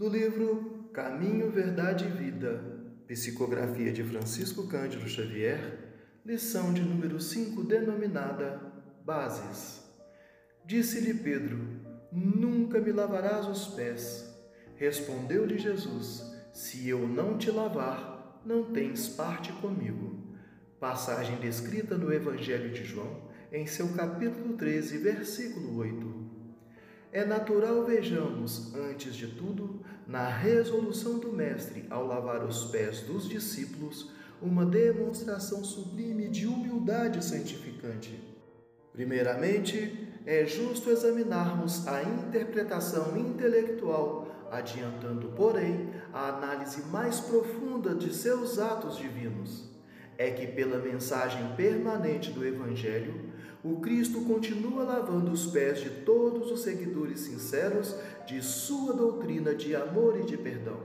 Do livro Caminho, Verdade e Vida, psicografia de Francisco Cândido Xavier, lição de número 5, denominada Bases. Disse-lhe Pedro: Nunca me lavarás os pés. Respondeu-lhe Jesus: Se eu não te lavar, não tens parte comigo. Passagem descrita no Evangelho de João, em seu capítulo 13, versículo 8. É natural vejamos, antes de tudo, na resolução do Mestre ao lavar os pés dos discípulos, uma demonstração sublime de humildade santificante. Primeiramente, é justo examinarmos a interpretação intelectual, adiantando, porém, a análise mais profunda de seus atos divinos é que, pela mensagem permanente do Evangelho, o Cristo continua lavando os pés de todos os seguidores sinceros de sua doutrina de amor e de perdão.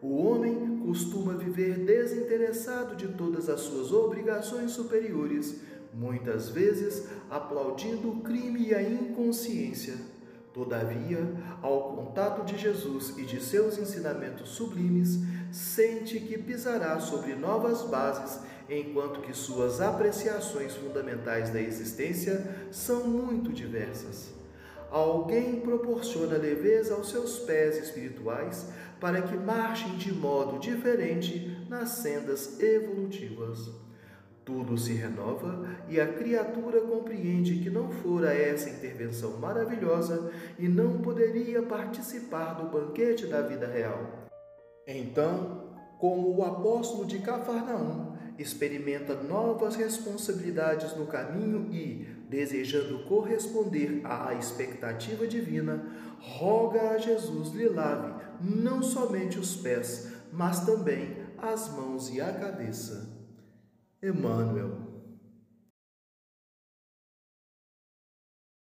O homem costuma viver desinteressado de todas as suas obrigações superiores, muitas vezes aplaudindo o crime e a inconsciência. Todavia, ao contato de Jesus e de seus ensinamentos sublimes, sente que pisará sobre novas bases, enquanto que suas apreciações fundamentais da existência são muito diversas. Alguém proporciona leveza aos seus pés espirituais para que marchem de modo diferente nas sendas evolutivas. Tudo se renova e a criatura compreende que não fora essa intervenção maravilhosa e não poderia participar do banquete da vida real. Então, como o apóstolo de Cafarnaum experimenta novas responsabilidades no caminho e, desejando corresponder à expectativa divina, roga a Jesus lhe lave não somente os pés, mas também as mãos e a cabeça. Emmanuel